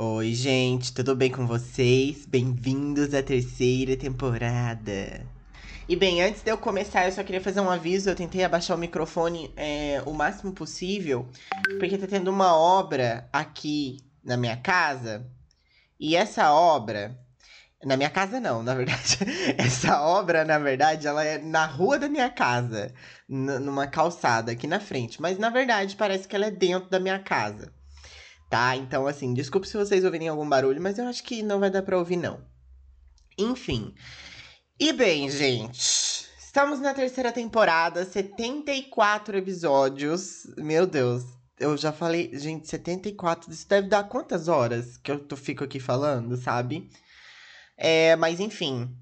Oi, gente, tudo bem com vocês? Bem-vindos à terceira temporada. E bem, antes de eu começar, eu só queria fazer um aviso. Eu tentei abaixar o microfone é, o máximo possível, porque tá tendo uma obra aqui na minha casa. E essa obra. Na minha casa, não, na verdade. Essa obra, na verdade, ela é na rua da minha casa, numa calçada aqui na frente. Mas na verdade, parece que ela é dentro da minha casa tá? Então, assim, desculpe se vocês ouvirem algum barulho, mas eu acho que não vai dar pra ouvir, não. Enfim. E bem, gente, estamos na terceira temporada, 74 episódios. Meu Deus, eu já falei, gente, 74, isso deve dar quantas horas que eu tô, fico aqui falando, sabe? É, mas enfim,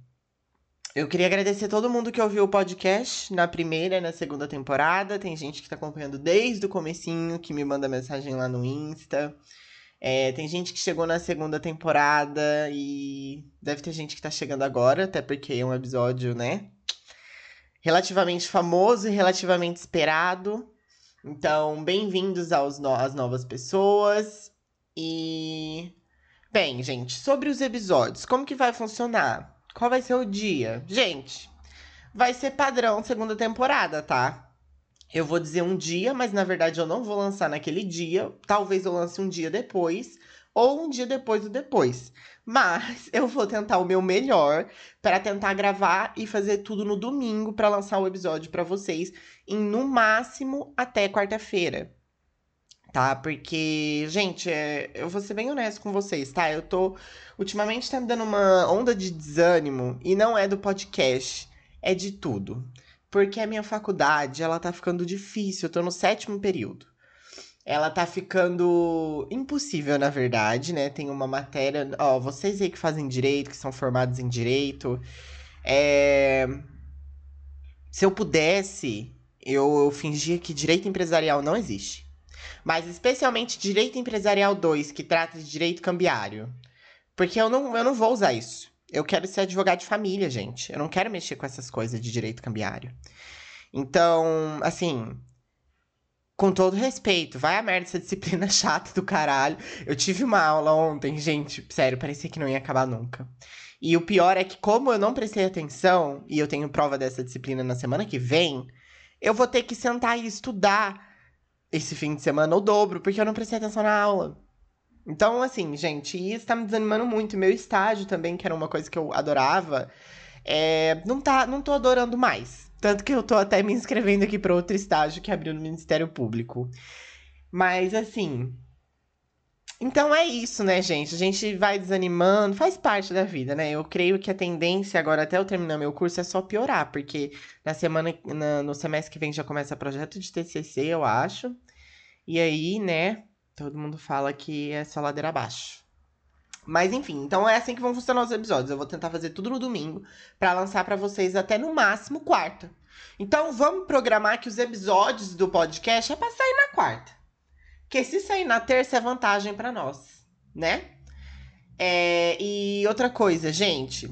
eu queria agradecer todo mundo que ouviu o podcast na primeira e na segunda temporada. Tem gente que tá acompanhando desde o comecinho, que me manda mensagem lá no Insta. É, tem gente que chegou na segunda temporada e deve ter gente que tá chegando agora, até porque é um episódio, né? Relativamente famoso e relativamente esperado. Então, bem-vindos aos no às novas pessoas. E. Bem, gente, sobre os episódios, como que vai funcionar? Qual vai ser o dia? Gente, vai ser padrão segunda temporada, tá? Eu vou dizer um dia, mas na verdade eu não vou lançar naquele dia. Talvez eu lance um dia depois ou um dia depois do depois. Mas eu vou tentar o meu melhor para tentar gravar e fazer tudo no domingo para lançar o episódio para vocês em no máximo até quarta-feira tá? Porque, gente, é, eu vou ser bem honesto com vocês, tá? Eu tô. Ultimamente tá me dando uma onda de desânimo e não é do podcast, é de tudo. Porque a minha faculdade, ela tá ficando difícil, eu tô no sétimo período. Ela tá ficando impossível, na verdade, né? Tem uma matéria. Ó, vocês aí que fazem direito, que são formados em direito. É... Se eu pudesse, eu, eu fingia que direito empresarial não existe mas especialmente direito empresarial 2, que trata de direito cambiário. Porque eu não, eu não vou usar isso. Eu quero ser advogado de família, gente. Eu não quero mexer com essas coisas de direito cambiário. Então, assim, com todo respeito, vai a merda essa disciplina chata do caralho. Eu tive uma aula ontem, gente, sério, parecia que não ia acabar nunca. E o pior é que, como eu não prestei atenção, e eu tenho prova dessa disciplina na semana que vem, eu vou ter que sentar e estudar esse fim de semana o dobro, porque eu não prestei atenção na aula. Então, assim, gente, isso tá me desanimando muito. Meu estágio também, que era uma coisa que eu adorava, é, não, tá, não tô adorando mais. Tanto que eu tô até me inscrevendo aqui para outro estágio que abriu no Ministério Público. Mas, assim. Então é isso, né, gente? A gente vai desanimando, faz parte da vida, né? Eu creio que a tendência agora, até eu terminar meu curso, é só piorar, porque na semana, na, no semestre que vem já começa projeto de TCC, eu acho. E aí, né, todo mundo fala que é só ladeira abaixo. Mas enfim, então é assim que vão funcionar os episódios. Eu vou tentar fazer tudo no domingo para lançar para vocês até no máximo quarta. Então vamos programar que os episódios do podcast é pra sair na quarta. Que se sair na terça é vantagem para nós, né? É, e outra coisa, gente.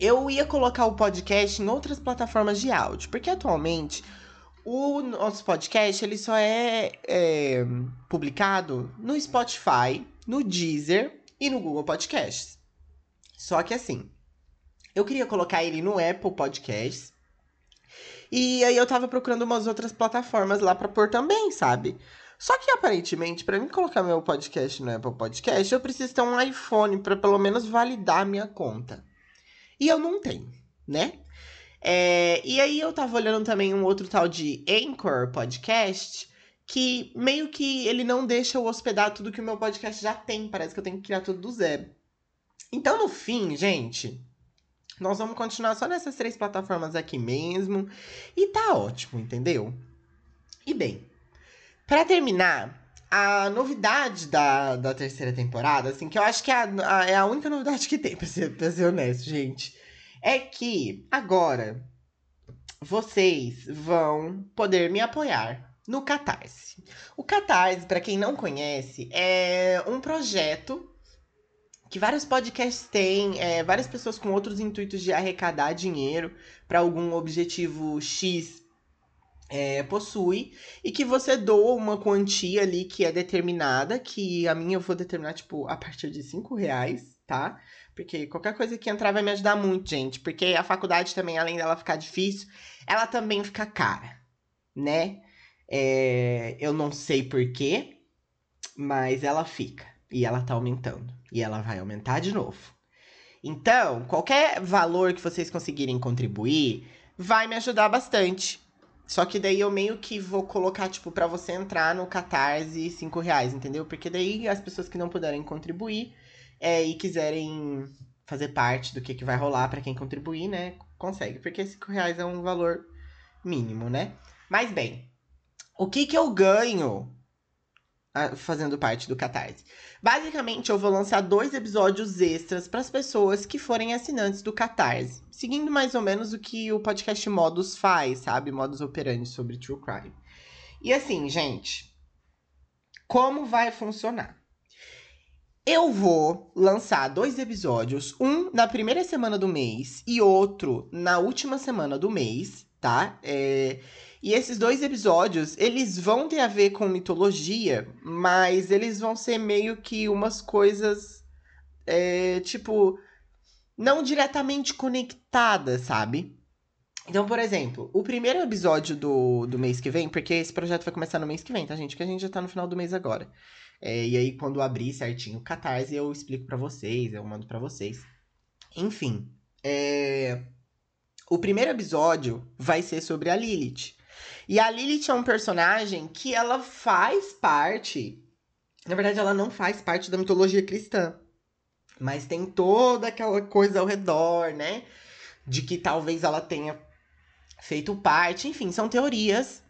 Eu ia colocar o podcast em outras plataformas de áudio, porque atualmente o nosso podcast ele só é, é, publicado no Spotify, no Deezer e no Google Podcasts. Só que assim, eu queria colocar ele no Apple Podcasts. E aí eu tava procurando umas outras plataformas lá para pôr também, sabe? Só que aparentemente, para mim colocar meu podcast no Apple Podcast, eu preciso ter um iPhone para pelo menos validar minha conta. E eu não tenho, né? É, e aí eu tava olhando também um outro tal de Anchor Podcast, que meio que ele não deixa eu hospedar tudo que o meu podcast já tem. Parece que eu tenho que criar tudo do zero. Então, no fim, gente, nós vamos continuar só nessas três plataformas aqui mesmo. E tá ótimo, entendeu? E bem, para terminar, a novidade da, da terceira temporada, assim, que eu acho que é a, a, é a única novidade que tem, pra ser, pra ser honesto, gente é que agora vocês vão poder me apoiar no Catarse. O Catarse, para quem não conhece, é um projeto que vários podcasts têm, é, várias pessoas com outros intuitos de arrecadar dinheiro para algum objetivo X é, possui e que você doa uma quantia ali que é determinada, que a minha eu vou determinar, tipo, a partir de 5 reais, tá? Porque qualquer coisa que entrar vai me ajudar muito, gente. Porque a faculdade também, além dela ficar difícil, ela também fica cara, né? É, eu não sei porquê, mas ela fica. E ela tá aumentando. E ela vai aumentar de novo. Então, qualquer valor que vocês conseguirem contribuir vai me ajudar bastante. Só que daí eu meio que vou colocar, tipo, para você entrar no Catarse 5 reais, entendeu? Porque daí as pessoas que não puderem contribuir é, e quiserem fazer parte do que, que vai rolar para quem contribuir, né? Consegue. Porque 5 reais é um valor mínimo, né? Mas bem, o que que eu ganho fazendo parte do Catarse. Basicamente, eu vou lançar dois episódios extras para as pessoas que forem assinantes do Catarse, seguindo mais ou menos o que o podcast Modus faz, sabe? Modus operandi sobre true crime. E assim, gente, como vai funcionar? Eu vou lançar dois episódios, um na primeira semana do mês e outro na última semana do mês, tá? É... E esses dois episódios, eles vão ter a ver com mitologia, mas eles vão ser meio que umas coisas, é, tipo, não diretamente conectadas, sabe? Então, por exemplo, o primeiro episódio do, do mês que vem, porque esse projeto vai começar no mês que vem, tá, gente? Que a gente já tá no final do mês agora. É, e aí, quando abrir certinho o Catarse, eu explico para vocês, eu mando para vocês. Enfim, é... o primeiro episódio vai ser sobre a Lilith. E a Lilith é um personagem que ela faz parte. Na verdade, ela não faz parte da mitologia cristã. Mas tem toda aquela coisa ao redor, né? De que talvez ela tenha feito parte. Enfim, são teorias.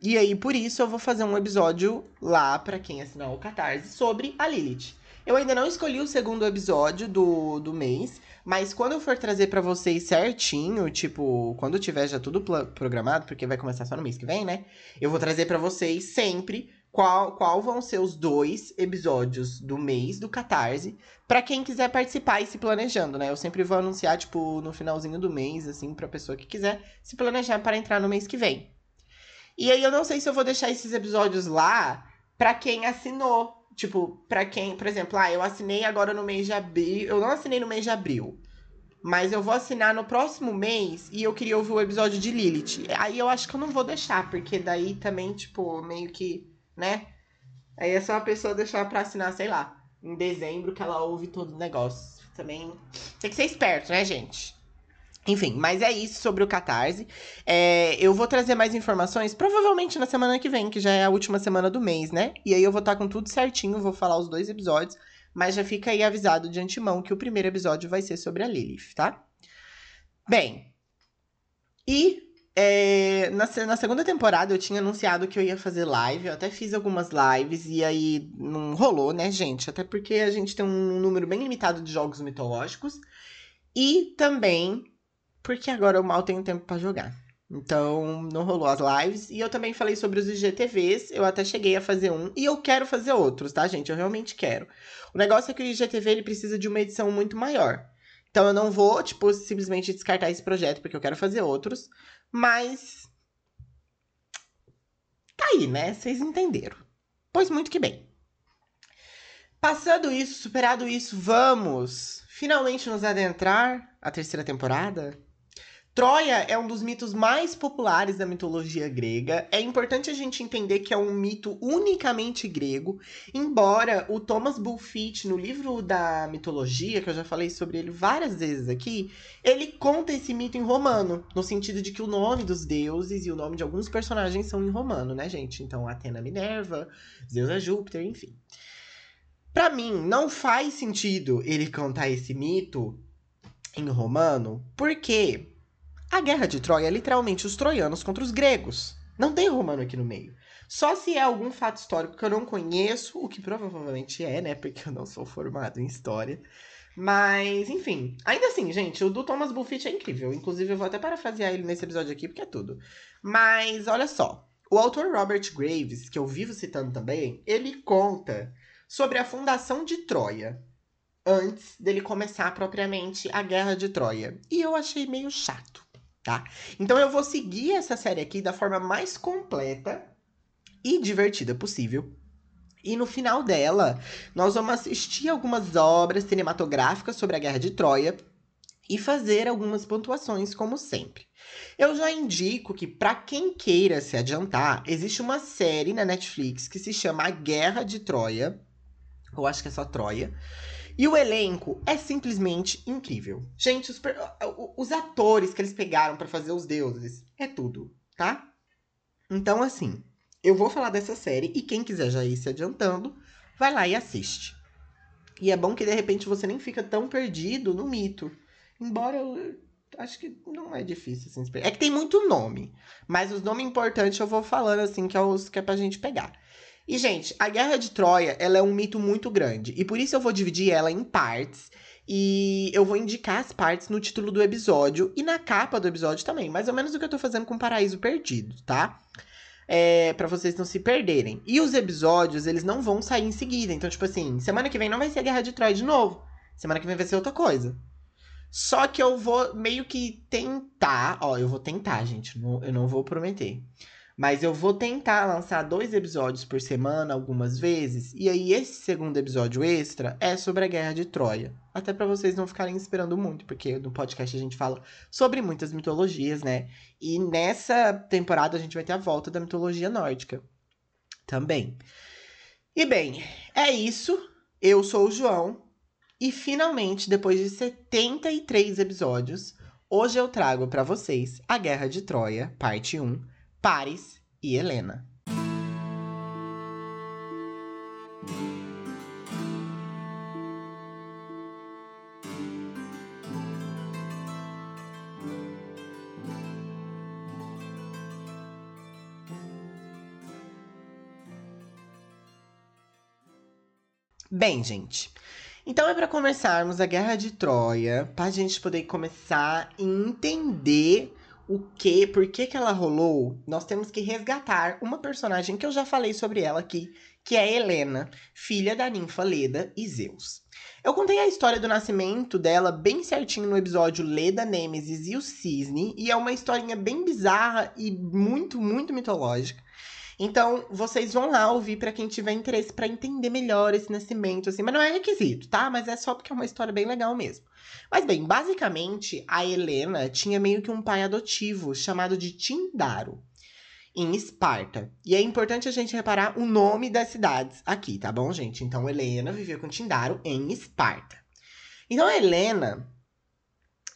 E aí, por isso, eu vou fazer um episódio lá para quem assinar o Catarse sobre a Lilith. Eu ainda não escolhi o segundo episódio do, do mês, mas quando eu for trazer para vocês certinho, tipo, quando tiver já tudo programado, porque vai começar só no mês que vem, né? Eu vou trazer para vocês sempre qual, qual vão ser os dois episódios do mês do Catarse, para quem quiser participar e se planejando, né? Eu sempre vou anunciar, tipo, no finalzinho do mês, assim, pra pessoa que quiser se planejar para entrar no mês que vem. E aí eu não sei se eu vou deixar esses episódios lá para quem assinou Tipo, para quem, por exemplo, ah, eu assinei agora no mês de abril. Eu não assinei no mês de abril. Mas eu vou assinar no próximo mês e eu queria ouvir o episódio de Lilith. Aí eu acho que eu não vou deixar, porque daí também, tipo, meio que, né? Aí é só a pessoa deixar pra assinar, sei lá, em dezembro que ela ouve todo o negócio. Também tem que ser esperto, né, gente? Enfim, mas é isso sobre o Catarse. É, eu vou trazer mais informações provavelmente na semana que vem, que já é a última semana do mês, né? E aí eu vou estar tá com tudo certinho, vou falar os dois episódios, mas já fica aí avisado de antemão que o primeiro episódio vai ser sobre a Lilith, tá? Bem, e é, na, na, segunda temporada eu tinha anunciado que eu ia fazer live, eu até fiz algumas lives e aí não rolou, né, gente? Até porque a gente tem um número bem limitado de jogos mitológicos. E também porque agora eu mal tenho tempo para jogar. Então, não rolou as lives. E eu também falei sobre os IGTVs. Eu até cheguei a fazer um. E eu quero fazer outros, tá, gente? Eu realmente quero. O negócio é que o IGTV ele precisa de uma edição muito maior. Então, eu não vou, tipo, simplesmente descartar esse projeto, porque eu quero fazer outros. Mas. Tá aí, né? Vocês entenderam. Pois muito que bem. Passando isso, superado isso, vamos finalmente nos adentrar à terceira temporada Troia é um dos mitos mais populares da mitologia grega. É importante a gente entender que é um mito unicamente grego, embora o Thomas Bulfit, no livro da mitologia, que eu já falei sobre ele várias vezes aqui, ele conta esse mito em romano, no sentido de que o nome dos deuses e o nome de alguns personagens são em romano, né, gente? Então, Atena Minerva, Zeus é Júpiter, enfim. Para mim, não faz sentido ele contar esse mito em romano, porque a guerra de Troia é literalmente os troianos contra os gregos. Não tem romano aqui no meio. Só se é algum fato histórico que eu não conheço, o que provavelmente é, né? Porque eu não sou formado em história. Mas, enfim. Ainda assim, gente, o do Thomas Buffett é incrível. Inclusive, eu vou até parafrasear ele nesse episódio aqui, porque é tudo. Mas, olha só. O autor Robert Graves, que eu vivo citando também, ele conta sobre a fundação de Troia antes dele começar propriamente a Guerra de Troia. E eu achei meio chato tá? Então eu vou seguir essa série aqui da forma mais completa e divertida possível. E no final dela, nós vamos assistir algumas obras cinematográficas sobre a Guerra de Troia e fazer algumas pontuações, como sempre. Eu já indico que, para quem queira se adiantar, existe uma série na Netflix que se chama A Guerra de Troia. Eu acho que é só Troia. E o elenco é simplesmente incrível. Gente, os, os atores que eles pegaram para fazer os deuses é tudo, tá? Então, assim, eu vou falar dessa série e quem quiser já ir se adiantando, vai lá e assiste. E é bom que de repente você nem fica tão perdido no mito. Embora eu acho que não é difícil assim. É que tem muito nome, mas os nomes importantes eu vou falando assim que é os que é pra gente pegar. E gente, a Guerra de Troia, ela é um mito muito grande, e por isso eu vou dividir ela em partes. E eu vou indicar as partes no título do episódio e na capa do episódio também, mais ou menos o que eu tô fazendo com Paraíso Perdido, tá? é, para vocês não se perderem. E os episódios, eles não vão sair em seguida. Então, tipo assim, semana que vem não vai ser a Guerra de Troia de novo. Semana que vem vai ser outra coisa. Só que eu vou meio que tentar. Ó, eu vou tentar, gente. eu não vou prometer. Mas eu vou tentar lançar dois episódios por semana, algumas vezes. E aí, esse segundo episódio extra é sobre a Guerra de Troia. Até para vocês não ficarem esperando muito, porque no podcast a gente fala sobre muitas mitologias, né? E nessa temporada a gente vai ter a volta da mitologia nórdica também. E bem, é isso. Eu sou o João. E finalmente, depois de 73 episódios, hoje eu trago para vocês a Guerra de Troia, parte 1 Paris e Helena. Bem, gente, então é para começarmos a Guerra de Troia, para a gente poder começar a entender o que, por que que ela rolou, nós temos que resgatar uma personagem que eu já falei sobre ela aqui, que é Helena, filha da ninfa Leda e Zeus. Eu contei a história do nascimento dela bem certinho no episódio Leda, Nêmesis e o Cisne, e é uma historinha bem bizarra e muito, muito mitológica. Então, vocês vão lá ouvir para quem tiver interesse para entender melhor esse nascimento, assim. Mas não é requisito, tá? Mas é só porque é uma história bem legal mesmo. Mas bem, basicamente, a Helena tinha meio que um pai adotivo chamado de Tindaro, em Esparta. E é importante a gente reparar o nome das cidades aqui, tá bom, gente? Então, Helena vivia com Tindaro em Esparta. Então, Helena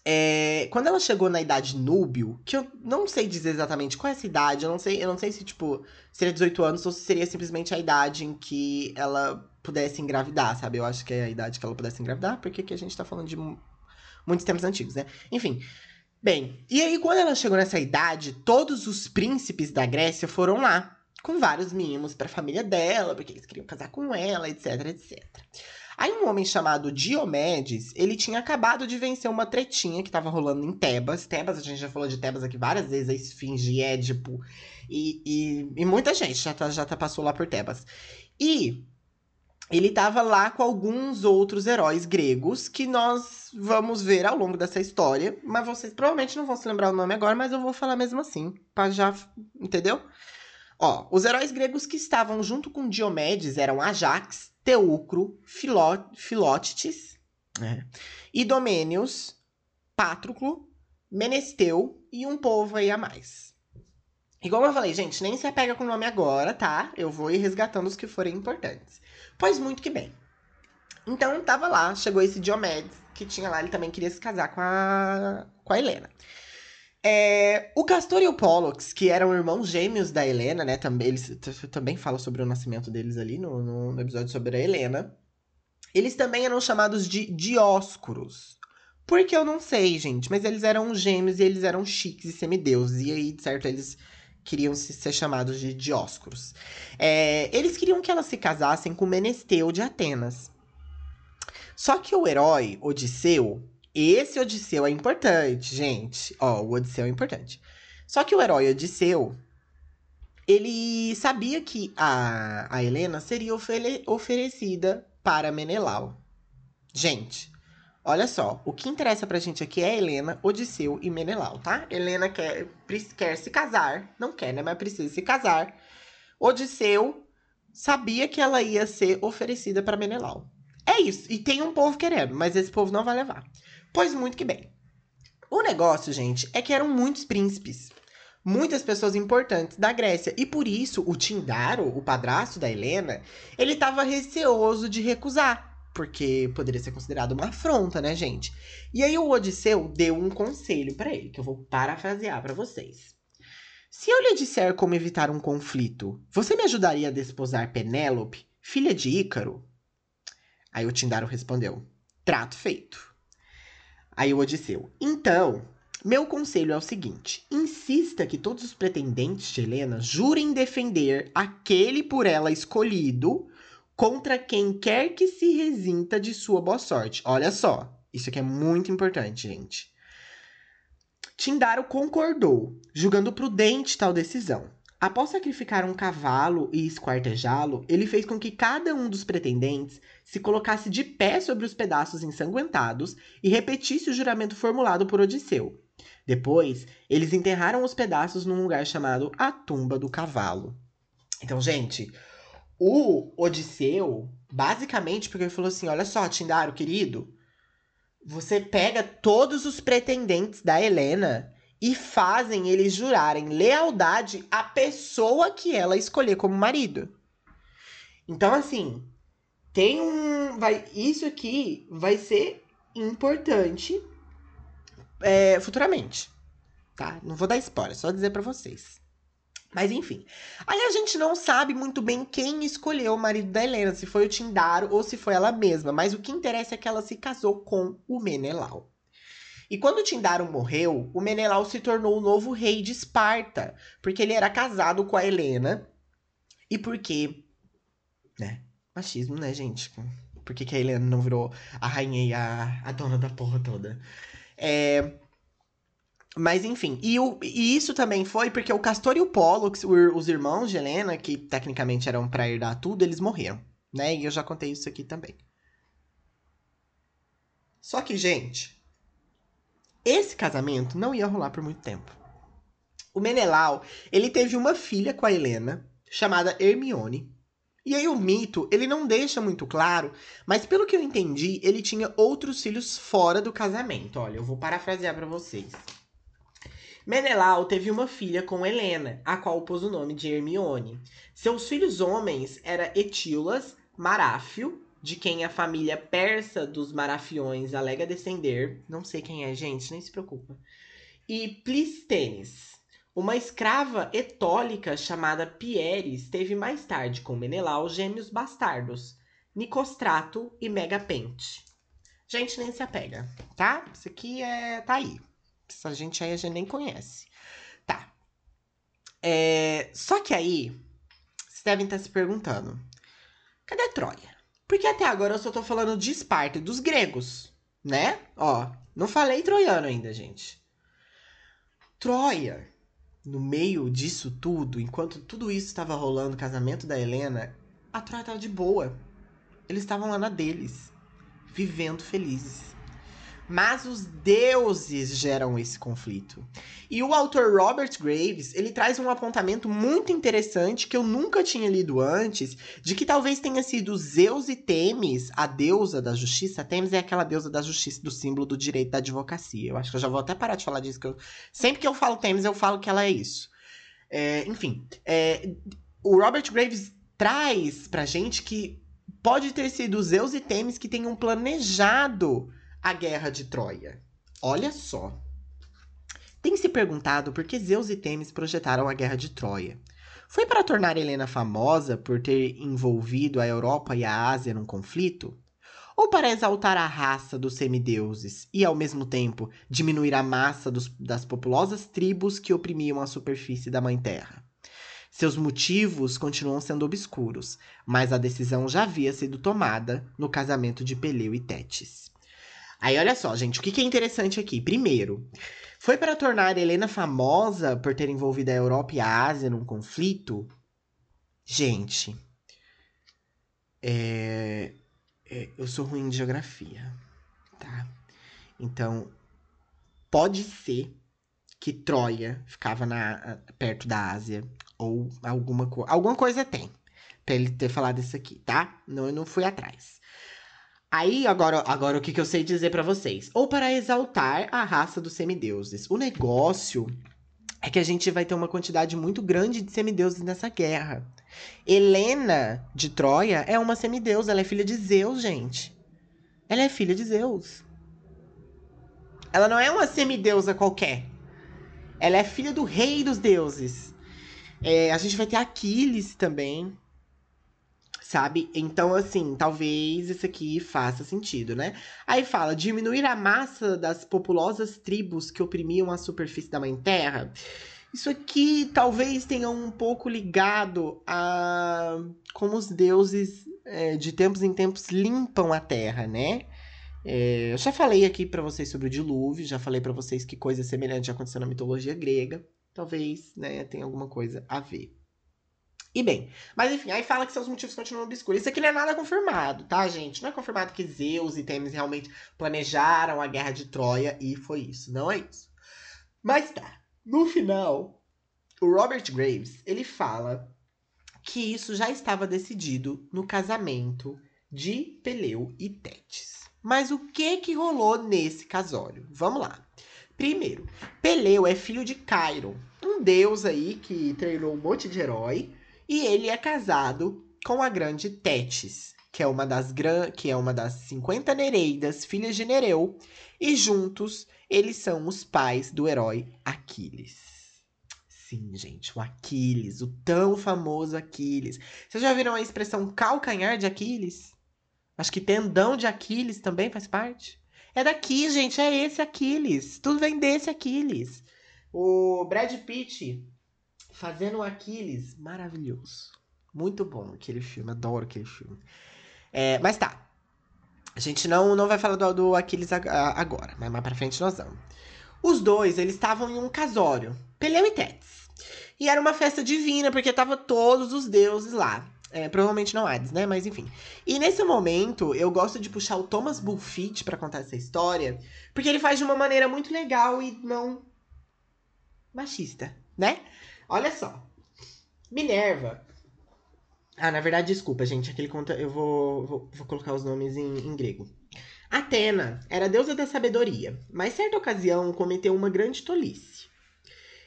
é, quando ela chegou na idade núbio, que eu não sei dizer exatamente qual é essa idade, eu não sei, eu não sei se, tipo, seria 18 anos ou se seria simplesmente a idade em que ela pudesse engravidar, sabe? Eu acho que é a idade que ela pudesse engravidar, porque aqui a gente tá falando de muitos tempos antigos, né? Enfim. Bem, e aí quando ela chegou nessa idade, todos os príncipes da Grécia foram lá, com vários mimos pra família dela, porque eles queriam casar com ela, etc, etc. Aí um homem chamado Diomedes, ele tinha acabado de vencer uma tretinha que tava rolando em Tebas. Tebas, a gente já falou de Tebas aqui várias vezes, a Esfinge, Édipo e, e, e muita gente já, tá, já tá, passou lá por Tebas. E ele tava lá com alguns outros heróis gregos que nós vamos ver ao longo dessa história. Mas vocês provavelmente não vão se lembrar o nome agora, mas eu vou falar mesmo assim, pra já... Entendeu? Ó, os heróis gregos que estavam junto com Diomedes eram Ajax, Teucro, Filó, Filótites, né? Idomênios, Pátroclo, Menesteu e um povo aí a mais. E como eu falei, gente, nem se apega com o nome agora, tá? Eu vou ir resgatando os que forem importantes. Pois muito que bem. Então tava lá, chegou esse Diomedes, que tinha lá, ele também queria se casar com a, com a Helena. É, o Castor e o Pollux, que eram irmãos gêmeos da Helena, né? Também, eles também falam sobre o nascimento deles ali no, no, no episódio sobre a Helena. Eles também eram chamados de Dióscuros. Porque eu não sei, gente, mas eles eram gêmeos e eles eram chiques e semideuses. E aí, certo, eles queriam se ser chamados de Dióscuros. É, eles queriam que elas se casassem com Menesteu de Atenas. Só que o herói, Odisseu, esse Odisseu é importante, gente. Ó, o Odisseu é importante. Só que o herói Odisseu, ele sabia que a, a Helena seria ofere, oferecida para Menelau. Gente, Olha só, o que interessa pra gente aqui é Helena, Odisseu e Menelau, tá? Helena quer, quer se casar, não quer, né? Mas precisa se casar. Odisseu sabia que ela ia ser oferecida para Menelau. É isso. E tem um povo querendo, mas esse povo não vai levar. Pois muito que bem. O negócio, gente, é que eram muitos príncipes. Muitas pessoas importantes da Grécia. E por isso, o Tindaro, o padrasto da Helena, ele estava receoso de recusar porque poderia ser considerado uma afronta, né, gente? E aí o Odisseu deu um conselho para ele, que eu vou parafrasear para vocês. Se eu lhe disser como evitar um conflito, você me ajudaria a desposar Penélope, filha de Ícaro? Aí o Tindaro respondeu: Trato feito. Aí o Odisseu: Então, meu conselho é o seguinte: insista que todos os pretendentes de Helena jurem defender aquele por ela escolhido contra quem quer que se resinta de sua boa sorte. Olha só, isso aqui é muito importante, gente. Tindaro concordou, julgando prudente tal decisão. Após sacrificar um cavalo e esquartejá-lo, ele fez com que cada um dos pretendentes se colocasse de pé sobre os pedaços ensanguentados e repetisse o juramento formulado por Odisseu. Depois, eles enterraram os pedaços num lugar chamado a Tumba do Cavalo. Então, gente, o Odisseu, basicamente, porque ele falou assim: olha só, Tindaro, querido, você pega todos os pretendentes da Helena e fazem eles jurarem lealdade à pessoa que ela escolher como marido. Então, assim, tem um. Vai, isso aqui vai ser importante é, futuramente. Tá? Não vou dar spoiler, só dizer para vocês. Mas enfim. Aí a gente não sabe muito bem quem escolheu o marido da Helena, se foi o Tindaro ou se foi ela mesma. Mas o que interessa é que ela se casou com o Menelau. E quando o Tindaro morreu, o Menelau se tornou o novo rei de Esparta, porque ele era casado com a Helena. E porque, né? Machismo, né, gente? Por que, que a Helena não virou a rainha e a, a dona da porra toda? É, mas enfim, e, o, e, isso também foi porque o Castor e o Pollux, os irmãos de Helena, que tecnicamente eram para herdar tudo, eles morreram, né? E eu já contei isso aqui também. Só que, gente, esse casamento não ia rolar por muito tempo. O Menelau, ele teve uma filha com a Helena, chamada Hermione. E aí o mito, ele não deixa muito claro, mas pelo que eu entendi, ele tinha outros filhos fora do casamento. Olha, eu vou parafrasear para vocês. Menelau teve uma filha com Helena, a qual pôs o nome de Hermione. Seus filhos homens eram Etíolas, Maráfio, de quem a família persa dos Marafiões alega descender. Não sei quem é, gente, nem se preocupa. E Plistênis. Uma escrava etólica chamada Pieres teve mais tarde com Menelau gêmeos bastardos, Nicostrato e Megapente. Gente, nem se apega, tá? Isso aqui é tá aí. Essa gente aí a gente nem conhece. Tá. É, só que aí, vocês devem estar se perguntando: cadê Troia? Porque até agora eu só tô falando de Esparta e dos gregos, né? Ó, não falei troiano ainda, gente. Troia, no meio disso tudo, enquanto tudo isso estava rolando, o casamento da Helena, a Troia tava de boa. Eles estavam lá na deles, vivendo felizes mas os deuses geram esse conflito. E o autor Robert Graves, ele traz um apontamento muito interessante que eu nunca tinha lido antes, de que talvez tenha sido Zeus e Temis, a deusa da justiça. Temis é aquela deusa da justiça, do símbolo do direito da advocacia. Eu acho que eu já vou até parar de falar disso, que eu... sempre que eu falo Temis, eu falo que ela é isso. É, enfim, é, o Robert Graves traz pra gente que pode ter sido Zeus e Temis que tenham planejado a guerra de Troia. Olha só. Tem se perguntado por que Zeus e Temis projetaram a guerra de Troia. Foi para tornar Helena famosa por ter envolvido a Europa e a Ásia num conflito? Ou para exaltar a raça dos semideuses e, ao mesmo tempo, diminuir a massa dos, das populosas tribos que oprimiam a superfície da Mãe Terra? Seus motivos continuam sendo obscuros, mas a decisão já havia sido tomada no casamento de Peleu e Tétis. Aí olha só, gente, o que, que é interessante aqui? Primeiro, foi para tornar Helena famosa por ter envolvido a Europa e a Ásia num conflito? Gente, é, é, eu sou ruim de geografia, tá? Então, pode ser que Troia ficava na, perto da Ásia ou alguma coisa. Alguma coisa tem pra ele ter falado isso aqui, tá? Não, eu não fui atrás. Aí, agora, agora o que, que eu sei dizer para vocês? Ou para exaltar a raça dos semideuses. O negócio é que a gente vai ter uma quantidade muito grande de semideuses nessa guerra. Helena de Troia é uma semideusa, ela é filha de Zeus, gente. Ela é filha de Zeus. Ela não é uma semideusa qualquer. Ela é filha do rei dos deuses. É, a gente vai ter Aquiles também sabe? Então, assim, talvez isso aqui faça sentido, né? Aí fala: diminuir a massa das populosas tribos que oprimiam a superfície da Mãe Terra. Isso aqui talvez tenha um pouco ligado a como os deuses é, de tempos em tempos limpam a Terra, né? É, eu já falei aqui para vocês sobre o dilúvio, já falei para vocês que coisa semelhante aconteceu na mitologia grega. Talvez, né, tenha alguma coisa a ver. E bem, mas enfim, aí fala que seus motivos continuam obscuros. Isso aqui não é nada confirmado, tá, gente? Não é confirmado que Zeus e Temis realmente planejaram a guerra de Troia e foi isso. Não é isso. Mas tá. No final, o Robert Graves, ele fala que isso já estava decidido no casamento de Peleu e Tétis. Mas o que que rolou nesse casório? Vamos lá. Primeiro, Peleu é filho de Cairo, um deus aí que treinou um monte de herói e ele é casado com a grande Tétis, que é uma das gran... que é uma das 50 Nereidas, filhas de Nereu, e juntos eles são os pais do herói Aquiles. Sim, gente, o Aquiles, o tão famoso Aquiles. Vocês já viram a expressão calcanhar de Aquiles? Acho que tendão de Aquiles também faz parte. É daqui, gente, é esse Aquiles. Tudo vem desse Aquiles. O Brad Pitt fazendo o Aquiles, maravilhoso. Muito bom aquele filme, adoro aquele filme. É, mas tá. A gente não, não vai falar do, do Aquiles agora, mas mais pra frente nós vamos. Os dois, eles estavam em um casório, Peleu e Tétis. E era uma festa divina, porque tava todos os deuses lá. É, provavelmente não Hades, né? Mas enfim. E nesse momento, eu gosto de puxar o Thomas Bullfit para contar essa história, porque ele faz de uma maneira muito legal e não machista, né? Olha só. Minerva. Ah, na verdade, desculpa, gente. Aquele conta. Eu vou, vou, vou colocar os nomes em, em grego. Atena era deusa da sabedoria, mas certa ocasião cometeu uma grande tolice.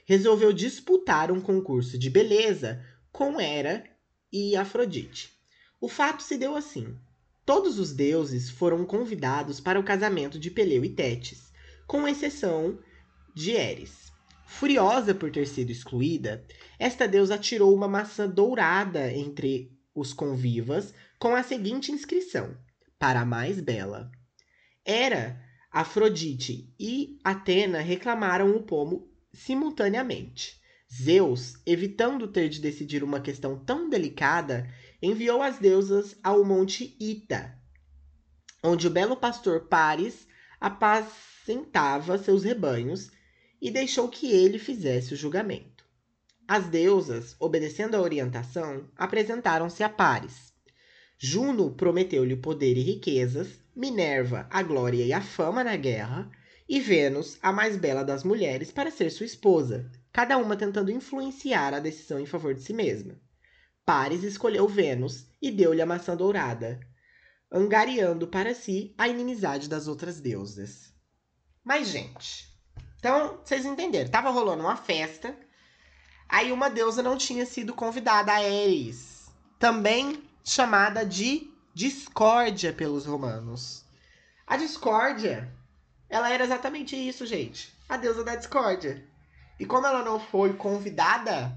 Resolveu disputar um concurso de beleza com Hera e Afrodite. O fato se deu assim: todos os deuses foram convidados para o casamento de Peleu e Tétis, com exceção de Eris. Furiosa por ter sido excluída, esta deusa atirou uma maçã dourada entre os convivas com a seguinte inscrição: Para a mais bela. Era Afrodite e Atena reclamaram o pomo simultaneamente. Zeus, evitando ter de decidir uma questão tão delicada, enviou as deusas ao monte Ita, onde o belo pastor Paris apacentava seus rebanhos e deixou que ele fizesse o julgamento. As deusas, obedecendo à orientação, apresentaram-se a Pares. Juno prometeu-lhe poder e riquezas, Minerva a glória e a fama na guerra, e Vênus a mais bela das mulheres para ser sua esposa, cada uma tentando influenciar a decisão em favor de si mesma. Pares escolheu Vênus e deu-lhe a maçã dourada, angariando para si a inimizade das outras deusas. Mas, gente, então, vocês entenderam. Tava rolando uma festa. Aí uma deusa não tinha sido convidada, a Ares. Também chamada de discórdia pelos romanos. A discórdia, ela era exatamente isso, gente. A deusa da discórdia. E como ela não foi convidada,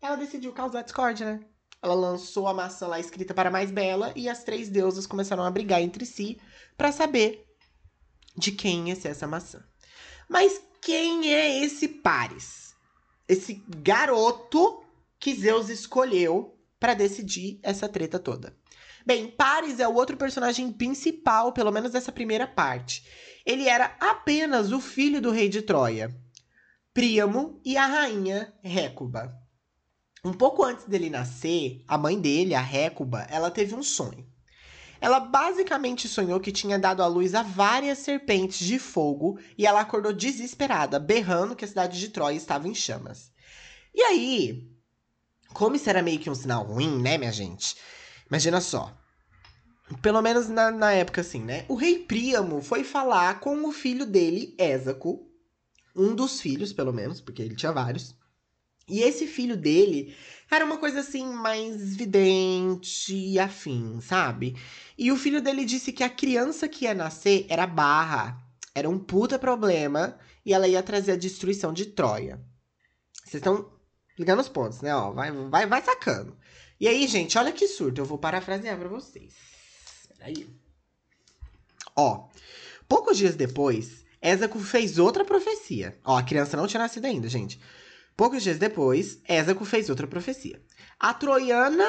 ela decidiu causar discórdia, né? Ela lançou a maçã lá escrita para a mais bela e as três deusas começaram a brigar entre si para saber de quem ia ser essa maçã. Mas quem é esse Paris? Esse garoto que Zeus escolheu para decidir essa treta toda. Bem, Paris é o outro personagem principal, pelo menos dessa primeira parte. Ele era apenas o filho do rei de Troia, Príamo e a rainha Récuba. Um pouco antes dele nascer, a mãe dele, a Récuba, ela teve um sonho. Ela basicamente sonhou que tinha dado à luz a várias serpentes de fogo e ela acordou desesperada, berrando que a cidade de Troia estava em chamas. E aí, como isso era meio que um sinal ruim, né, minha gente? Imagina só. Pelo menos na, na época, assim, né? O rei Príamo foi falar com o filho dele, Ésaco, um dos filhos, pelo menos, porque ele tinha vários. E esse filho dele era uma coisa assim, mais vidente e afim, sabe? E o filho dele disse que a criança que ia nascer era barra. Era um puta problema e ela ia trazer a destruição de Troia. Vocês estão ligando os pontos, né? Ó, vai, vai, vai sacando. E aí, gente, olha que surto. Eu vou parafrasear pra vocês. Peraí. Ó, poucos dias depois, Ésaco fez outra profecia. Ó, a criança não tinha nascido ainda, gente. Poucos dias depois, Ésaco fez outra profecia. A troiana.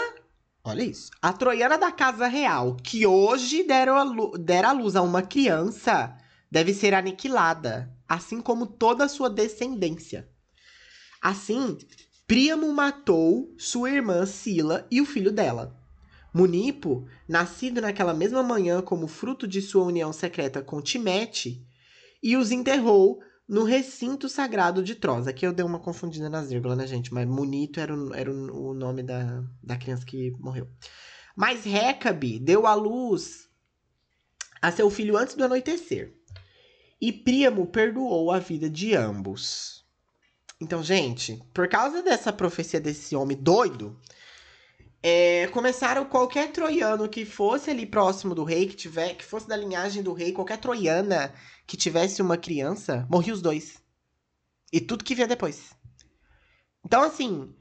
Olha isso. A troiana da casa real, que hoje deram a dera a luz a uma criança, deve ser aniquilada, assim como toda a sua descendência. Assim, Príamo matou sua irmã Sila e o filho dela. Munipo, nascido naquela mesma manhã como fruto de sua união secreta com Timete, e os enterrou no recinto sagrado de Trosa. Aqui eu dei uma confundida nas vírgulas, né, gente? Mas Munito era, o, era o nome da, da criança que morreu. Mas Recabe deu à luz a seu filho antes do anoitecer. E Príamo perdoou a vida de ambos. Então, gente, por causa dessa profecia desse homem doido, é, começaram qualquer troiano que fosse ali próximo do rei, que tiver, que fosse da linhagem do rei, qualquer troiana que tivesse uma criança, morria os dois. E tudo que vinha depois. Então, assim,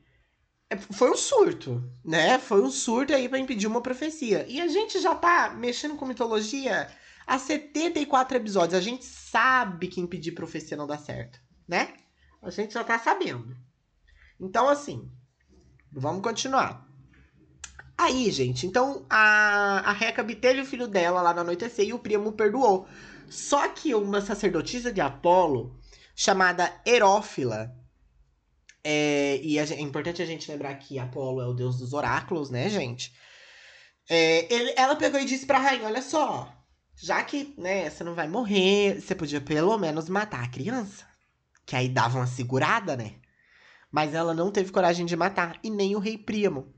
é, foi um surto, né? Foi um surto aí para impedir uma profecia. E a gente já tá mexendo com mitologia há 74 episódios. A gente sabe que impedir profecia não dá certo, né? A gente já tá sabendo. Então, assim, vamos continuar. Aí, gente, então a, a Recabe teve o filho dela lá no anoitecer e o primo perdoou. Só que uma sacerdotisa de Apolo, chamada Herófila, é, e é importante a gente lembrar que Apolo é o deus dos oráculos, né, gente? É, ele, ela pegou e disse pra rainha: Olha só, já que né, você não vai morrer, você podia pelo menos matar a criança. Que aí dava uma segurada, né? Mas ela não teve coragem de matar, e nem o rei Príamo.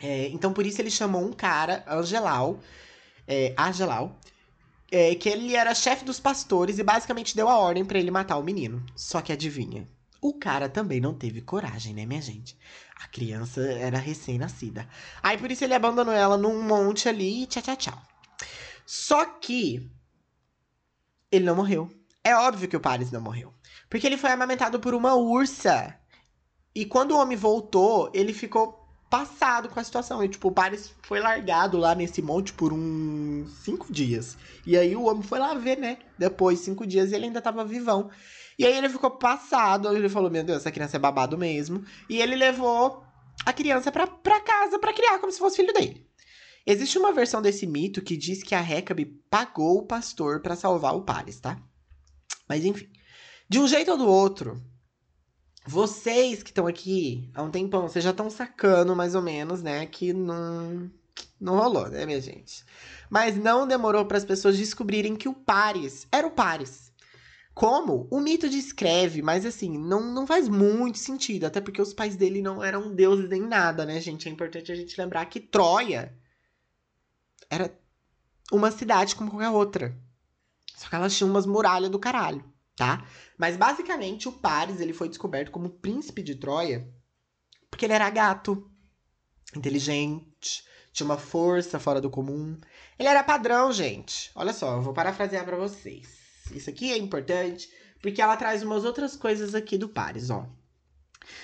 É, então, por isso ele chamou um cara, Angelau, é, é, que ele era chefe dos pastores e basicamente deu a ordem para ele matar o menino. Só que adivinha? O cara também não teve coragem, né, minha gente? A criança era recém-nascida. Aí por isso ele abandonou ela num monte ali e tchau, tchau, tchau. Só que ele não morreu. É óbvio que o Paris não morreu. Porque ele foi amamentado por uma ursa. E quando o homem voltou, ele ficou passado com a situação. E, tipo, o Paris foi largado lá nesse monte por uns cinco dias. E aí o homem foi lá ver, né? Depois, cinco dias, ele ainda tava vivão. E aí ele ficou passado. Ele falou: Meu Deus, essa criança é babado mesmo. E ele levou a criança pra, pra casa para criar, como se fosse filho dele. Existe uma versão desse mito que diz que a Recabe pagou o pastor para salvar o Paris, tá? Mas enfim. De um jeito ou do outro, vocês que estão aqui há um tempão, vocês já estão sacando mais ou menos, né, que não não rolou, né, minha gente? Mas não demorou para as pessoas descobrirem que o Paris era o Paris. Como o mito descreve, mas assim, não, não faz muito sentido, até porque os pais dele não eram deuses nem nada, né, gente? É importante a gente lembrar que Troia era uma cidade como qualquer outra. Só que ela tinha umas muralhas do caralho tá? Mas basicamente o Paris ele foi descoberto como príncipe de Troia porque ele era gato, inteligente, tinha uma força fora do comum. Ele era padrão, gente. Olha só, eu vou parafrasear para vocês. Isso aqui é importante porque ela traz umas outras coisas aqui do Paris, ó.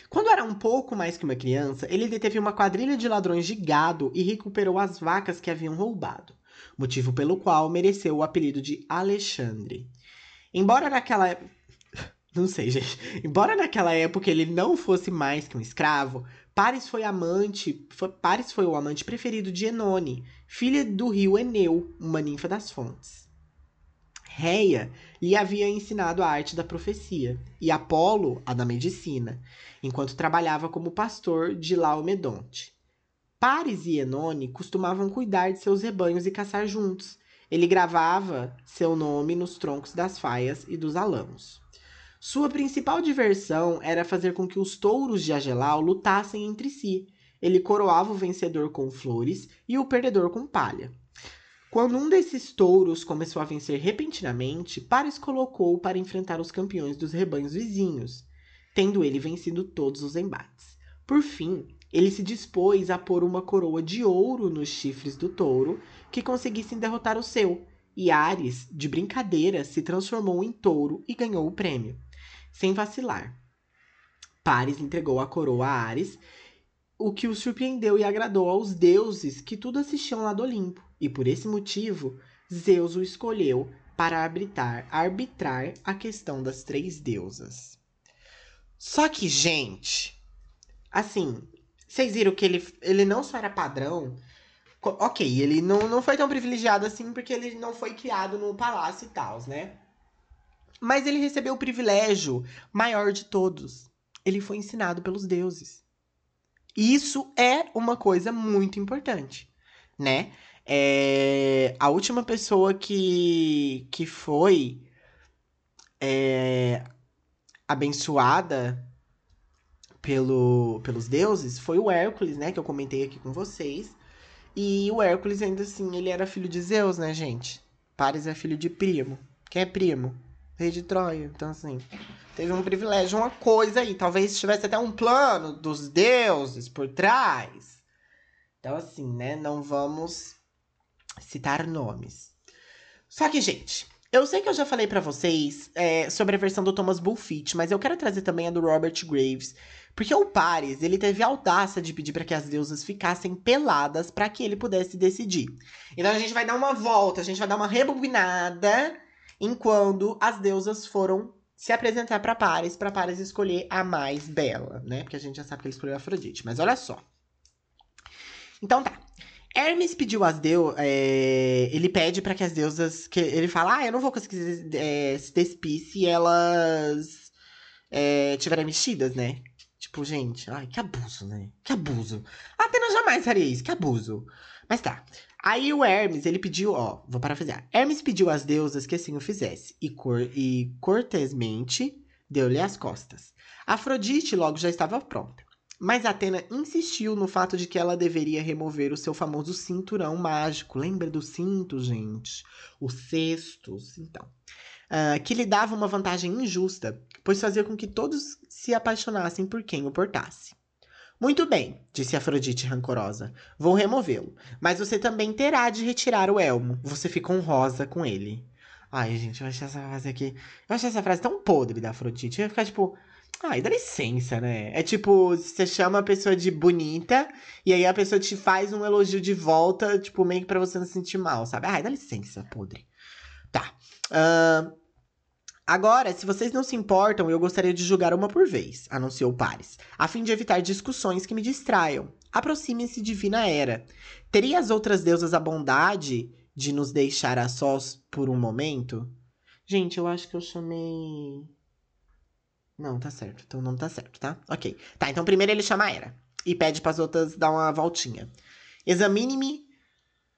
Quando era um pouco mais que uma criança, ele deteve uma quadrilha de ladrões de gado e recuperou as vacas que haviam roubado, motivo pelo qual mereceu o apelido de Alexandre. Embora naquela época. Não sei, gente. Embora naquela época ele não fosse mais que um escravo, Paris foi amante. Foi, Paris foi o amante preferido de Enone, filha do rio Eneu, uma ninfa das fontes. Reia lhe havia ensinado a arte da profecia, e Apolo a da medicina, enquanto trabalhava como pastor de Laomedonte. Paris e Enone costumavam cuidar de seus rebanhos e caçar juntos. Ele gravava seu nome nos troncos das faias e dos alamos. Sua principal diversão era fazer com que os touros de Agelau lutassem entre si. Ele coroava o vencedor com flores e o perdedor com palha. Quando um desses touros começou a vencer repentinamente, Paris colocou para enfrentar os campeões dos rebanhos vizinhos, tendo ele vencido todos os embates. Por fim, ele se dispôs a pôr uma coroa de ouro nos chifres do touro que conseguissem derrotar o seu, e Ares, de brincadeira, se transformou em touro e ganhou o prêmio, sem vacilar. Paris entregou a coroa a Ares, o que o surpreendeu e agradou aos deuses que tudo assistiam lá do Olimpo, e por esse motivo, Zeus o escolheu para arbitrar, arbitrar a questão das três deusas. Só que, gente, assim, vocês viram que ele, ele não só era padrão. Ok, ele não, não foi tão privilegiado assim porque ele não foi criado no palácio e tal, né? Mas ele recebeu o privilégio maior de todos. Ele foi ensinado pelos deuses. Isso é uma coisa muito importante, né? É, a última pessoa que, que foi é, abençoada pelo, pelos deuses foi o Hércules, né? Que eu comentei aqui com vocês. E o Hércules, ainda assim, ele era filho de Zeus, né, gente? Paris é filho de Primo. Quem é Primo? Rei de Troia. Então, assim, teve um privilégio, uma coisa aí. Talvez tivesse até um plano dos deuses por trás. Então, assim, né? Não vamos citar nomes. Só que, gente, eu sei que eu já falei para vocês é, sobre a versão do Thomas Bulfit, mas eu quero trazer também a do Robert Graves, porque o Paris, ele teve a audácia de pedir para que as deusas ficassem peladas para que ele pudesse decidir. Então a gente vai dar uma volta, a gente vai dar uma rebobinada enquanto as deusas foram se apresentar para Paris, para Paris escolher a mais bela, né? Porque a gente já sabe que ele escolheu a Afrodite, mas olha só. Então tá. Hermes pediu às deusas. É, ele pede para que as deusas. que Ele fala: Ah, eu não vou conseguir é, se despir se elas é, tiverem mexidas, né? Tipo, gente, ai, que abuso, né? Que abuso. A Atena jamais faria isso, que abuso. Mas tá. Aí o Hermes, ele pediu, ó, vou parafrasear. Hermes pediu às deusas que assim o fizesse, e, cor, e cortesmente deu-lhe as costas. Afrodite logo já estava pronta. Mas Atena insistiu no fato de que ela deveria remover o seu famoso cinturão mágico. Lembra do cinto, gente? O cestos, então. Uh, que lhe dava uma vantagem injusta, pois fazia com que todos se apaixonassem por quem o portasse. Muito bem, disse Afrodite rancorosa. Vou removê-lo. Mas você também terá de retirar o elmo. Você fica honrosa com ele. Ai, gente, eu achei essa frase aqui. Eu achei essa frase tão podre da Afrodite. Eu ia ficar tipo. Ai, dá licença, né? É tipo, você chama a pessoa de bonita e aí a pessoa te faz um elogio de volta, tipo, meio que pra você não se sentir mal, sabe? Ai, dá licença, podre. Tá. Uh, Agora, se vocês não se importam, eu gostaria de julgar uma por vez, anunciou Paris, a fim de evitar discussões que me distraiam. Aproxime-se, divina era. Teria as outras deusas a bondade de nos deixar a sós por um momento? Gente, eu acho que eu chamei. Não, tá certo. Então não tá certo, tá? Ok. Tá, então primeiro ele chama a Era. E pede para as outras dar uma voltinha. Examine-me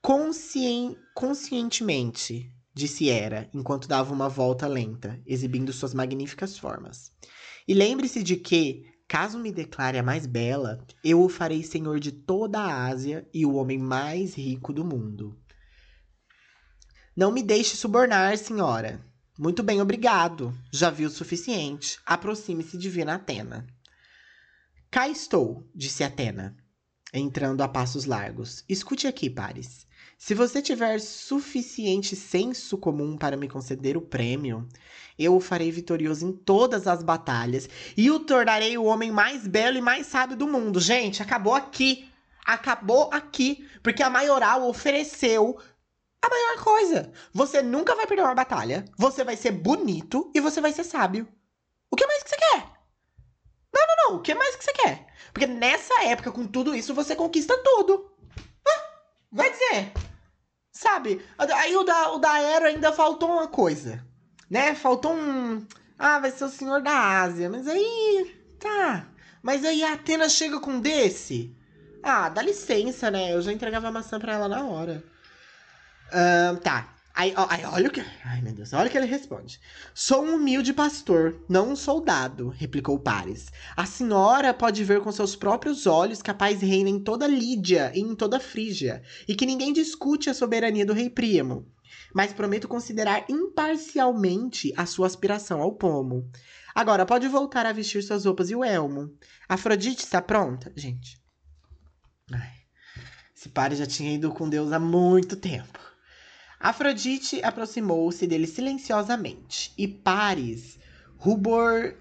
conscien... conscientemente disse Hera, enquanto dava uma volta lenta, exibindo suas magníficas formas. E lembre-se de que, caso me declare a mais bela, eu o farei senhor de toda a Ásia e o homem mais rico do mundo. Não me deixe subornar, senhora. Muito bem, obrigado. Já vi o suficiente. Aproxime-se, divina Atena. Cá estou, disse Atena, entrando a passos largos. Escute aqui, Paris. Se você tiver suficiente senso comum para me conceder o prêmio, eu o farei vitorioso em todas as batalhas e o tornarei o homem mais belo e mais sábio do mundo. Gente, acabou aqui. Acabou aqui. Porque a maioral ofereceu a maior coisa. Você nunca vai perder uma batalha. Você vai ser bonito e você vai ser sábio. O que mais que você quer? Não, não, não. O que mais que você quer? Porque nessa época, com tudo isso, você conquista tudo. Vai dizer. Sabe? Aí o da, o da Aero ainda faltou uma coisa. Né? Faltou um. Ah, vai ser o senhor da Ásia. Mas aí. Tá. Mas aí a Atena chega com desse. Ah, dá licença, né? Eu já entregava a maçã pra ela na hora. Uh, tá. Aí, ó, aí, olha o que. Ai, meu Deus, olha o que ele responde. Sou um humilde pastor, não um soldado, replicou Paris. A senhora pode ver com seus próprios olhos que a paz reina em toda Lídia e em toda Frígia, e que ninguém discute a soberania do rei Príamo. Mas prometo considerar imparcialmente a sua aspiração ao pomo. Agora, pode voltar a vestir suas roupas e o elmo. Afrodite está pronta? Gente. Ai. Esse Paris já tinha ido com Deus há muito tempo. Afrodite aproximou-se dele silenciosamente e Paris rubor,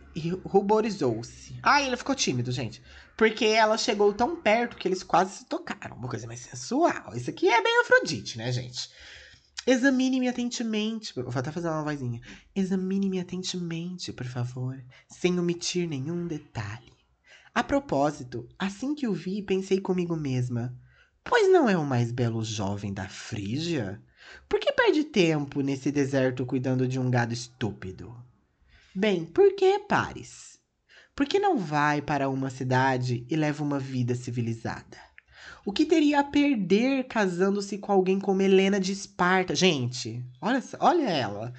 ruborizou-se. Ah, ele ficou tímido, gente. Porque ela chegou tão perto que eles quase se tocaram. Uma coisa mais sensual. Isso aqui é bem Afrodite, né, gente? Examine-me atentamente. Vou até fazer uma vozinha. Examine-me atentamente, por favor, sem omitir nenhum detalhe. A propósito, assim que o vi, pensei comigo mesma: Pois não é o mais belo jovem da Frígia? Por que perde tempo nesse deserto cuidando de um gado estúpido? Bem, por que Paris? Por que não vai para uma cidade e leva uma vida civilizada? O que teria a perder casando-se com alguém como Helena de Esparta? Gente, olha, olha ela.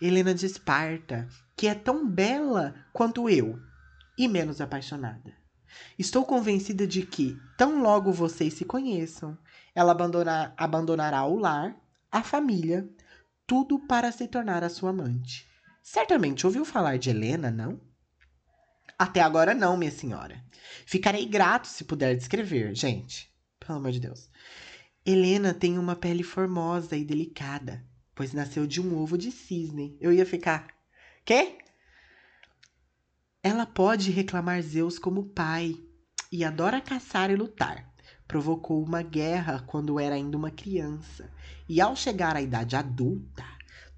Helena de Esparta, que é tão bela quanto eu e menos apaixonada. Estou convencida de que, tão logo vocês se conheçam, ela abandonar, abandonará o lar a família, tudo para se tornar a sua amante. Certamente ouviu falar de Helena, não? Até agora não, minha senhora. Ficarei grato se puder descrever, gente. Pelo amor de Deus. Helena tem uma pele formosa e delicada, pois nasceu de um ovo de cisne. Eu ia ficar. Quê? Ela pode reclamar Zeus como pai e adora caçar e lutar provocou uma guerra quando era ainda uma criança, e ao chegar à idade adulta,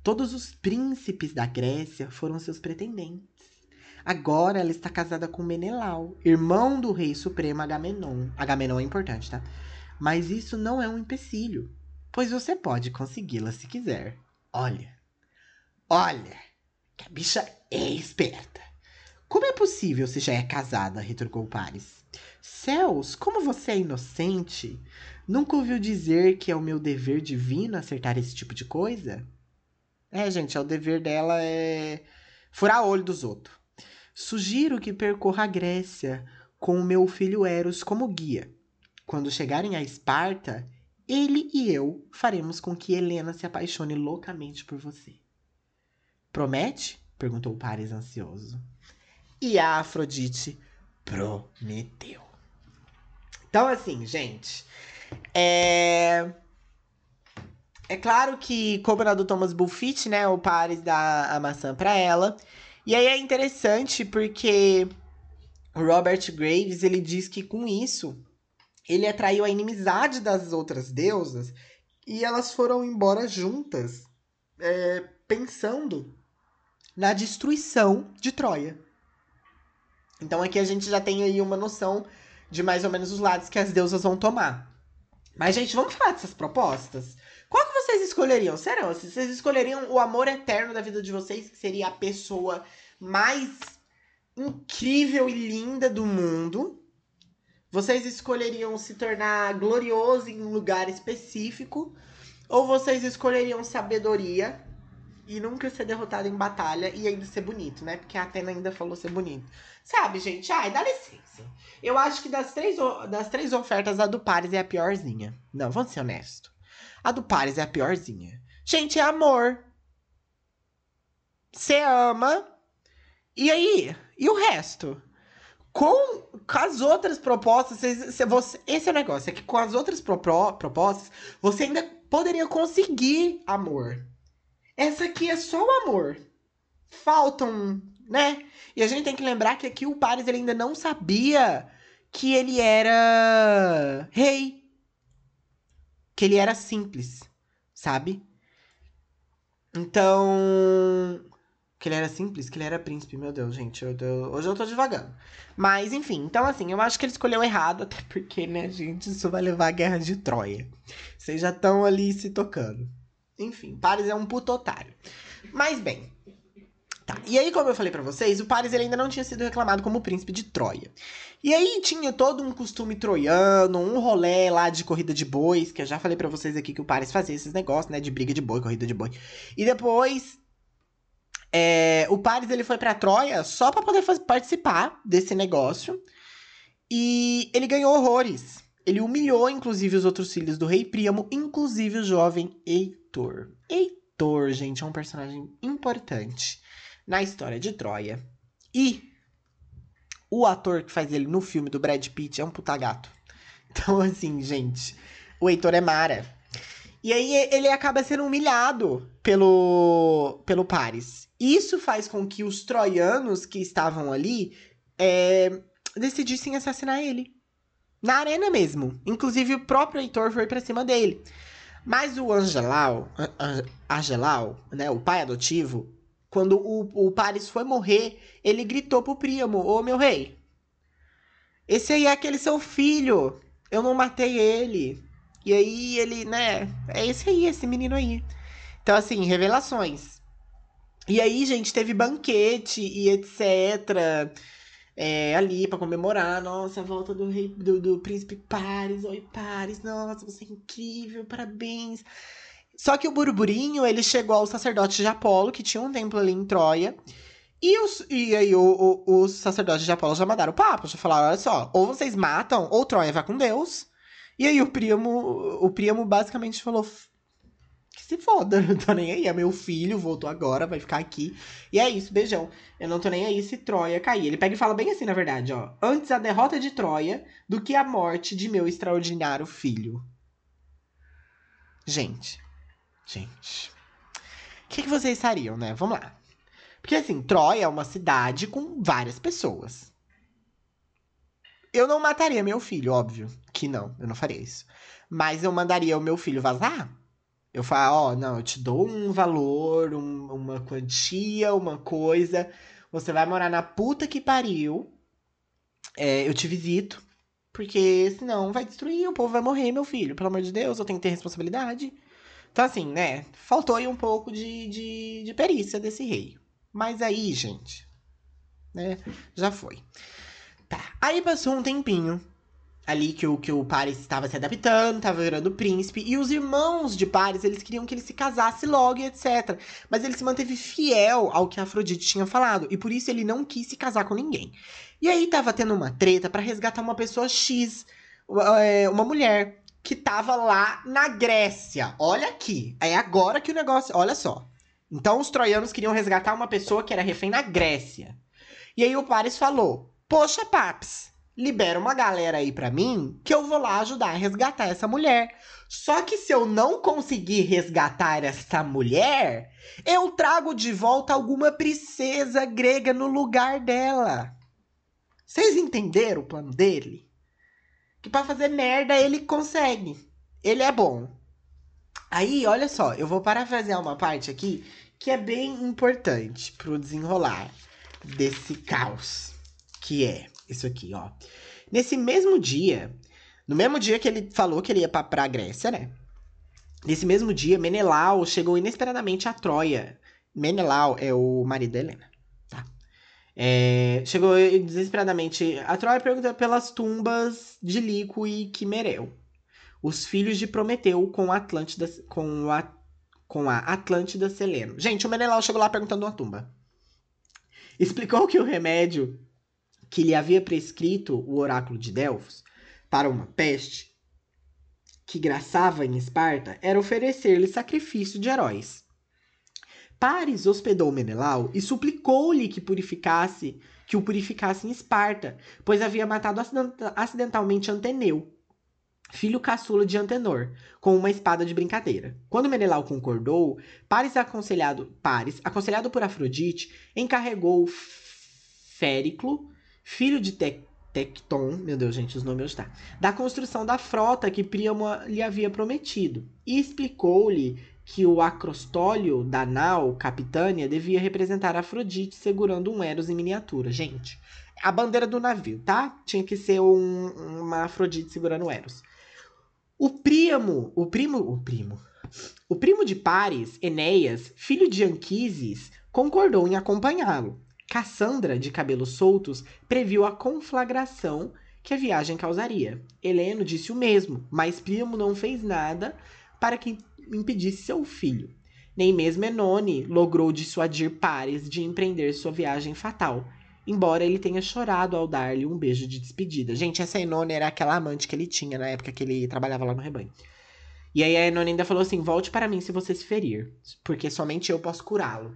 todos os príncipes da Grécia foram seus pretendentes. Agora ela está casada com Menelau, irmão do rei supremo Agamenon. Agamenon é importante, tá? Mas isso não é um empecilho, pois você pode consegui-la se quiser. Olha, olha, que a bicha é esperta. Como é possível se já é casada? retrucou Paris. Céus, como você é inocente! Nunca ouviu dizer que é o meu dever divino acertar esse tipo de coisa? É, gente, é o dever dela é furar o olho dos outros. Sugiro que percorra a Grécia com o meu filho Eros como guia. Quando chegarem a Esparta, ele e eu faremos com que Helena se apaixone loucamente por você. Promete? perguntou Paris ansioso. E a Afrodite prometeu. Então, assim, gente. É. É claro que, como na do Thomas Bullfit, né? O Paris dá a maçã pra ela. E aí é interessante porque o Robert Graves ele diz que com isso ele atraiu a inimizade das outras deusas e elas foram embora juntas, é, pensando na destruição de Troia. Então aqui a gente já tem aí uma noção de mais ou menos os lados que as deusas vão tomar. Mas, gente, vamos falar dessas propostas? Qual que vocês escolheriam? Serão? Vocês escolheriam o amor eterno da vida de vocês, que seria a pessoa mais incrível e linda do mundo? Vocês escolheriam se tornar glorioso em um lugar específico? Ou vocês escolheriam sabedoria e nunca ser derrotado em batalha e ainda ser bonito, né? Porque a Atena ainda falou ser bonito. Sabe, gente? Ai, dá licença. Eu acho que das três, das três ofertas, a do Paris é a piorzinha. Não, vamos ser honestos. A do Paris é a piorzinha. Gente, é amor. Você ama. E aí? E o resto? Com, com as outras propostas, você, você, esse é o negócio, é que com as outras pro, pro, propostas, você ainda poderia conseguir amor. Essa aqui é só o amor. Faltam né? E a gente tem que lembrar que aqui o Paris ele ainda não sabia que ele era rei. Que ele era simples, sabe? Então. Que ele era simples, que ele era príncipe. Meu Deus, gente. Eu, hoje eu tô devagando. Mas, enfim. Então, assim, eu acho que ele escolheu errado. Até porque, né, gente, isso vai levar à guerra de Troia. Vocês já estão ali se tocando. Enfim, Paris é um puto otário. Mas, bem. Tá. E aí, como eu falei para vocês, o Paris ele ainda não tinha sido reclamado como príncipe de Troia. E aí tinha todo um costume troiano, um rolê lá de corrida de bois, que eu já falei para vocês aqui que o Paris fazia esses negócios, né, de briga de boi, corrida de boi. E depois é, o Paris ele foi para Troia só para poder participar desse negócio. E ele ganhou horrores. Ele humilhou, inclusive, os outros filhos do rei Príamo, inclusive o jovem Heitor. Heitor, gente, é um personagem importante na história de Troia. E o ator que faz ele no filme do Brad Pitt é um puta gato. Então, assim, gente, o Heitor é Mara. E aí ele acaba sendo humilhado pelo, pelo Paris. Isso faz com que os troianos que estavam ali é, decidissem assassinar ele. Na arena mesmo. Inclusive, o próprio Heitor foi pra cima dele. Mas o Angelau, Angelau, né, o pai adotivo, quando o, o Paris foi morrer, ele gritou pro primo, ô meu rei, esse aí é aquele seu filho, eu não matei ele. E aí ele, né, é esse aí, esse menino aí. Então, assim, revelações. E aí, gente, teve banquete e etc é, ali para comemorar, nossa, a volta do rei do, do príncipe Paris, oi Paris, nossa, você é incrível, parabéns. Só que o burburinho, ele chegou ao sacerdote de Apolo, que tinha um templo ali em Troia. E, os, e aí o, o, os sacerdotes de Apolo já mandaram o papo, já falaram, olha só, ou vocês matam, ou Troia vai com Deus. E aí o primo, o primo basicamente falou, que se foda, não tô nem aí. É meu filho, voltou agora, vai ficar aqui. E é isso, beijão. Eu não tô nem aí se Troia cair. Ele pega e fala bem assim, na verdade, ó. Antes a derrota de Troia do que a morte de meu extraordinário filho. Gente. Gente. O que, que vocês fariam, né? Vamos lá. Porque assim, Troia é uma cidade com várias pessoas. Eu não mataria meu filho, óbvio que não, eu não faria isso. Mas eu mandaria o meu filho vazar eu falo, ó, não, eu te dou um valor, um, uma quantia, uma coisa. Você vai morar na puta que pariu. É, eu te visito. Porque senão vai destruir, o povo vai morrer, meu filho. Pelo amor de Deus, eu tenho que ter responsabilidade. Então, assim, né? Faltou aí um pouco de, de, de perícia desse rei. Mas aí, gente, né? Já foi. Tá. Aí passou um tempinho ali que o, que o Paris estava se adaptando, estava virando príncipe, e os irmãos de Paris, eles queriam que ele se casasse logo e etc. Mas ele se manteve fiel ao que a Afrodite tinha falado, e por isso ele não quis se casar com ninguém. E aí tava tendo uma treta para resgatar uma pessoa X, é, uma mulher, que tava lá na Grécia. Olha aqui, é agora que o negócio, olha só. Então os troianos queriam resgatar uma pessoa que era refém na Grécia. E aí o Paris falou: "Poxa, Paps, libera uma galera aí para mim que eu vou lá ajudar a resgatar essa mulher. Só que se eu não conseguir resgatar essa mulher, eu trago de volta alguma princesa grega no lugar dela. Vocês entenderam o plano dele? Que para fazer merda ele consegue. Ele é bom. Aí, olha só, eu vou parafrasear uma parte aqui que é bem importante pro desenrolar desse caos, que é isso aqui, ó. Nesse mesmo dia, no mesmo dia que ele falou que ele ia pra, pra Grécia, né? Nesse mesmo dia, Menelau chegou inesperadamente a Troia. Menelau é o marido da Helena, tá? É, chegou desesperadamente a Troia pergunta pelas tumbas de Lico e Quimereu, os filhos de Prometeu com a Atlântida, com a, com a Atlântida Seleno. Gente, o Menelau chegou lá perguntando uma tumba. Explicou que o remédio que lhe havia prescrito o oráculo de Delfos para uma peste que graçava em Esparta era oferecer-lhe sacrifício de heróis. Paris hospedou Menelau e suplicou-lhe que purificasse, que o purificasse em Esparta, pois havia matado acidentalmente Anteneu, filho caçula de Antenor, com uma espada de brincadeira. Quando Menelau concordou, Paris aconselhado, Paris, aconselhado por Afrodite, encarregou Fériclo filho de Te Tecton, meu Deus, gente, os nomes tá, da construção da frota que Príamo lhe havia prometido, e explicou-lhe que o acrostólio da nau Capitânia devia representar Afrodite segurando um Eros em miniatura. Gente, a bandeira do navio, tá? Tinha que ser um, uma Afrodite segurando o Eros. O primo, o primo, o primo, o primo de Paris, Enéas, filho de Anquises, concordou em acompanhá-lo. Cassandra, de cabelos soltos, previu a conflagração que a viagem causaria. Heleno disse o mesmo, mas Príamo não fez nada para que impedisse seu filho. Nem mesmo Enone logrou dissuadir Pares de empreender sua viagem fatal, embora ele tenha chorado ao dar-lhe um beijo de despedida. Gente, essa Enone era aquela amante que ele tinha na época que ele trabalhava lá no rebanho. E aí a Enone ainda falou assim: volte para mim se você se ferir, porque somente eu posso curá-lo.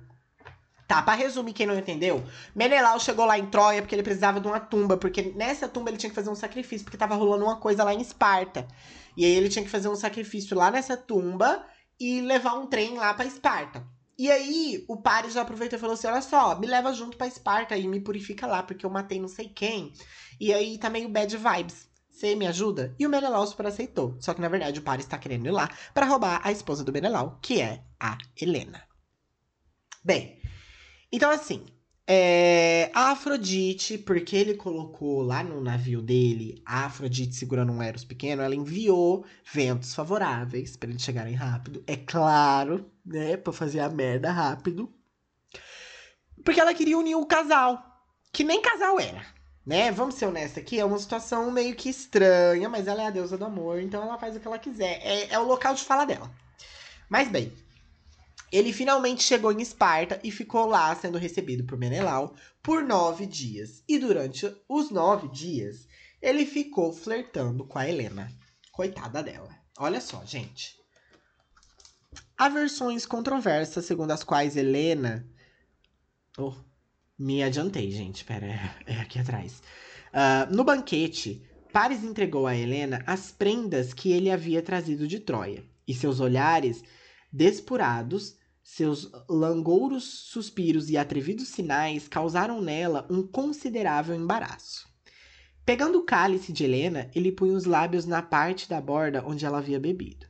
Tá, pra resumir quem não entendeu, Menelau chegou lá em Troia porque ele precisava de uma tumba, porque nessa tumba ele tinha que fazer um sacrifício, porque tava rolando uma coisa lá em Esparta. E aí ele tinha que fazer um sacrifício lá nessa tumba e levar um trem lá para Esparta. E aí o Paris já aproveitou e falou assim: olha só, me leva junto para Esparta e me purifica lá, porque eu matei não sei quem. E aí tá meio bad vibes. Você me ajuda? E o Menelau super aceitou. Só que na verdade o Paris tá querendo ir lá para roubar a esposa do Menelau, que é a Helena. Bem, então, assim, é, a Afrodite, porque ele colocou lá no navio dele a Afrodite segurando um Eros pequeno, ela enviou ventos favoráveis para eles chegarem rápido. É claro, né? Pra fazer a merda rápido. Porque ela queria unir o casal, que nem casal era, né? Vamos ser honestos aqui, é uma situação meio que estranha, mas ela é a deusa do amor, então ela faz o que ela quiser. É, é o local de fala dela. Mas bem, ele finalmente chegou em Esparta e ficou lá sendo recebido por Menelau por nove dias. E durante os nove dias, ele ficou flertando com a Helena. Coitada dela. Olha só, gente. Há versões controversas segundo as quais Helena. Oh, me adiantei, gente. Pera, é, é aqui atrás. Uh, no banquete, Paris entregou a Helena as prendas que ele havia trazido de Troia. E seus olhares Despurados, seus langouros suspiros e atrevidos sinais causaram nela um considerável embaraço. Pegando o cálice de Helena, ele punha os lábios na parte da borda onde ela havia bebido.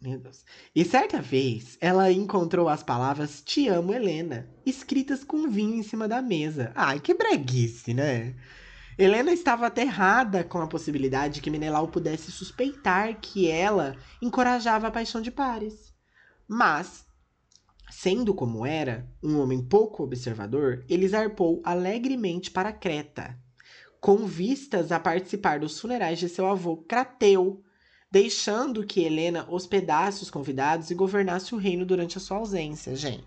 Meu Deus. E certa vez, ela encontrou as palavras Te amo, Helena, escritas com vinho em cima da mesa. Ai, que breguice, né? Helena estava aterrada com a possibilidade de que Menelau pudesse suspeitar que ela encorajava a paixão de Paris. Mas, sendo como era, um homem pouco observador, ele zarpou alegremente para Creta, com vistas a participar dos funerais de seu avô Crateu, deixando que Helena hospedasse os convidados e governasse o reino durante a sua ausência. Gente.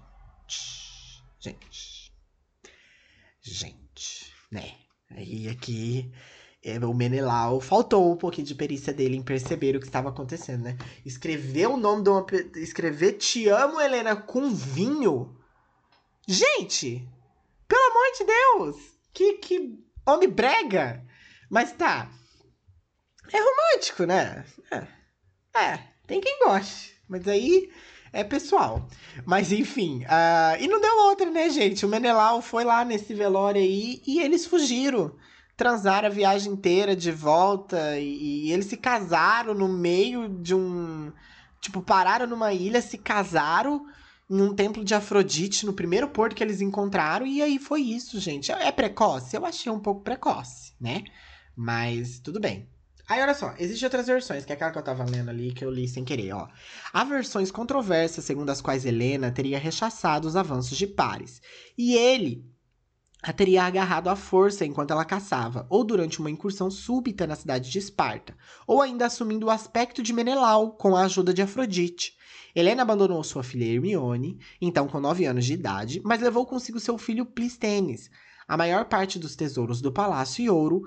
Gente. Gente. Né? Aí aqui é, o Menelau faltou um pouquinho de perícia dele em perceber o que estava acontecendo, né? Escrever o nome de uma. Escrever Te amo, Helena, com vinho. Gente! Pelo amor de Deus! Que, que homem brega! Mas tá. É romântico, né? É, é tem quem goste. Mas aí é pessoal. Mas enfim, uh, e não deu outra, né, gente? O Menelau foi lá nesse velório aí e eles fugiram. Transaram a viagem inteira de volta e, e eles se casaram no meio de um. Tipo, pararam numa ilha, se casaram em um templo de Afrodite, no primeiro porto que eles encontraram, e aí foi isso, gente. É precoce? Eu achei um pouco precoce, né? Mas tudo bem. Aí, olha só, existem outras versões, que é aquela que eu tava lendo ali, que eu li sem querer, ó. Há versões controversas, segundo as quais Helena teria rechaçado os avanços de Paris. E ele a teria agarrado à força enquanto ela caçava, ou durante uma incursão súbita na cidade de Esparta, ou ainda assumindo o aspecto de Menelau com a ajuda de Afrodite. Helena abandonou sua filha Hermione, então com nove anos de idade, mas levou consigo seu filho Plistênis, a maior parte dos tesouros do palácio e ouro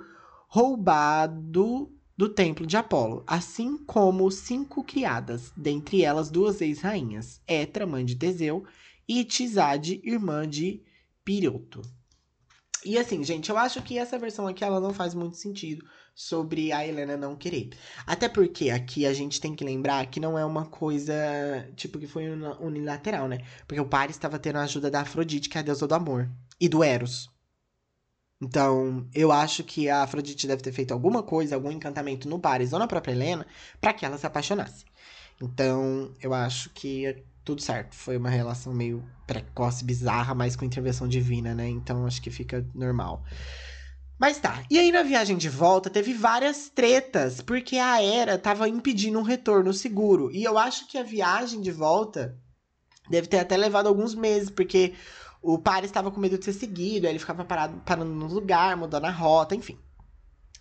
roubado do templo de Apolo, assim como cinco criadas, dentre elas duas ex-rainhas, Etra, mãe de Teseu, e Tizade, irmã de Piroto. E assim, gente, eu acho que essa versão aqui ela não faz muito sentido sobre a Helena não querer. Até porque aqui a gente tem que lembrar que não é uma coisa, tipo, que foi unilateral, né? Porque o Paris estava tendo a ajuda da Afrodite, que é a deusa do amor, e do Eros. Então, eu acho que a Afrodite deve ter feito alguma coisa, algum encantamento no Paris ou na própria Helena, para que ela se apaixonasse. Então, eu acho que tudo certo. Foi uma relação meio precoce, bizarra, mas com intervenção divina, né? Então, acho que fica normal. Mas tá. E aí, na viagem de volta, teve várias tretas, porque a Era tava impedindo um retorno seguro. E eu acho que a viagem de volta Deve ter até levado alguns meses, porque o Paris estava com medo de ser seguido, aí ele ficava parado, parando no lugar, mudando a rota, enfim.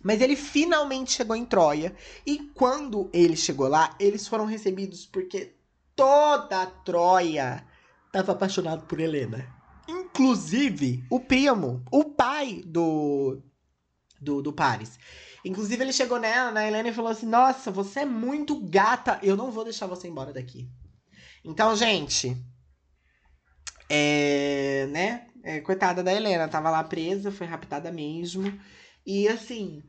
Mas ele finalmente chegou em Troia. E quando ele chegou lá, eles foram recebidos porque toda a Troia estava apaixonado por Helena. Inclusive o primo, o pai do, do, do Paris. Inclusive ele chegou nela, na Helena, e falou assim: Nossa, você é muito gata, eu não vou deixar você embora daqui. Então, gente, é, né? É, coitada da Helena, tava lá presa, foi raptada mesmo. E assim,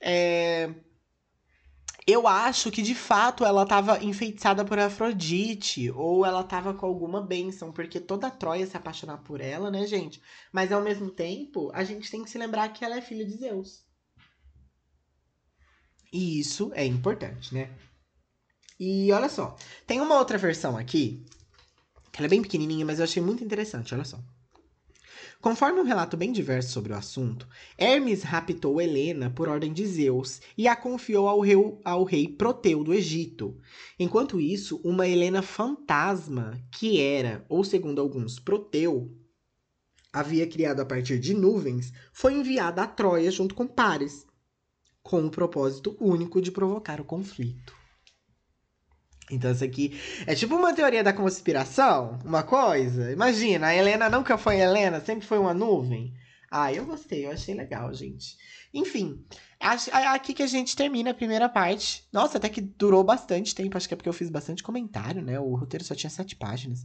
é, eu acho que de fato ela tava enfeitiçada por Afrodite, ou ela tava com alguma bênção, porque toda a Troia se apaixonar por ela, né, gente? Mas ao mesmo tempo, a gente tem que se lembrar que ela é filha de Zeus. E isso é importante, né? E olha só, tem uma outra versão aqui ela é bem pequenininha, mas eu achei muito interessante, olha só. Conforme um relato bem diverso sobre o assunto, Hermes raptou Helena por ordem de Zeus e a confiou ao rei, ao rei Proteu do Egito. Enquanto isso, uma Helena fantasma, que era, ou segundo alguns, Proteu, havia criado a partir de nuvens, foi enviada a Troia junto com Paris, com o propósito único de provocar o conflito. Então, isso aqui é tipo uma teoria da conspiração, uma coisa. Imagina, a Helena nunca foi Helena, sempre foi uma nuvem. Ah, eu gostei, eu achei legal, gente. Enfim, é aqui que a gente termina a primeira parte. Nossa, até que durou bastante tempo, acho que é porque eu fiz bastante comentário, né? O roteiro só tinha sete páginas.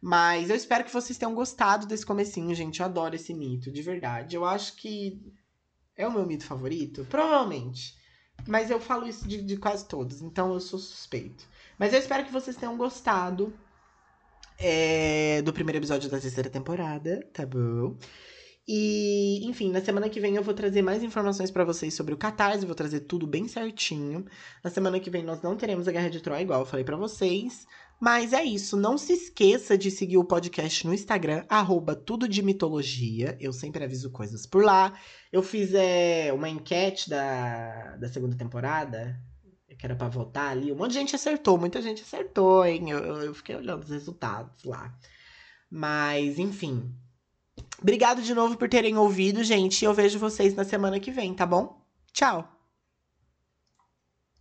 Mas eu espero que vocês tenham gostado desse comecinho, gente. Eu adoro esse mito, de verdade. Eu acho que é o meu mito favorito, provavelmente. Mas eu falo isso de, de quase todos, então eu sou suspeito. Mas eu espero que vocês tenham gostado é, do primeiro episódio da terceira temporada, tá bom? E, enfim, na semana que vem eu vou trazer mais informações para vocês sobre o Catarse, vou trazer tudo bem certinho. Na semana que vem nós não teremos a Guerra de Troia, igual eu falei para vocês. Mas é isso, não se esqueça de seguir o podcast no Instagram, arroba tudo de mitologia. Eu sempre aviso coisas por lá. Eu fiz é, uma enquete da, da segunda temporada, que era pra votar ali. Um monte de gente acertou, muita gente acertou, hein? Eu, eu fiquei olhando os resultados lá. Mas, enfim. Obrigado de novo por terem ouvido, gente. Eu vejo vocês na semana que vem, tá bom? Tchau!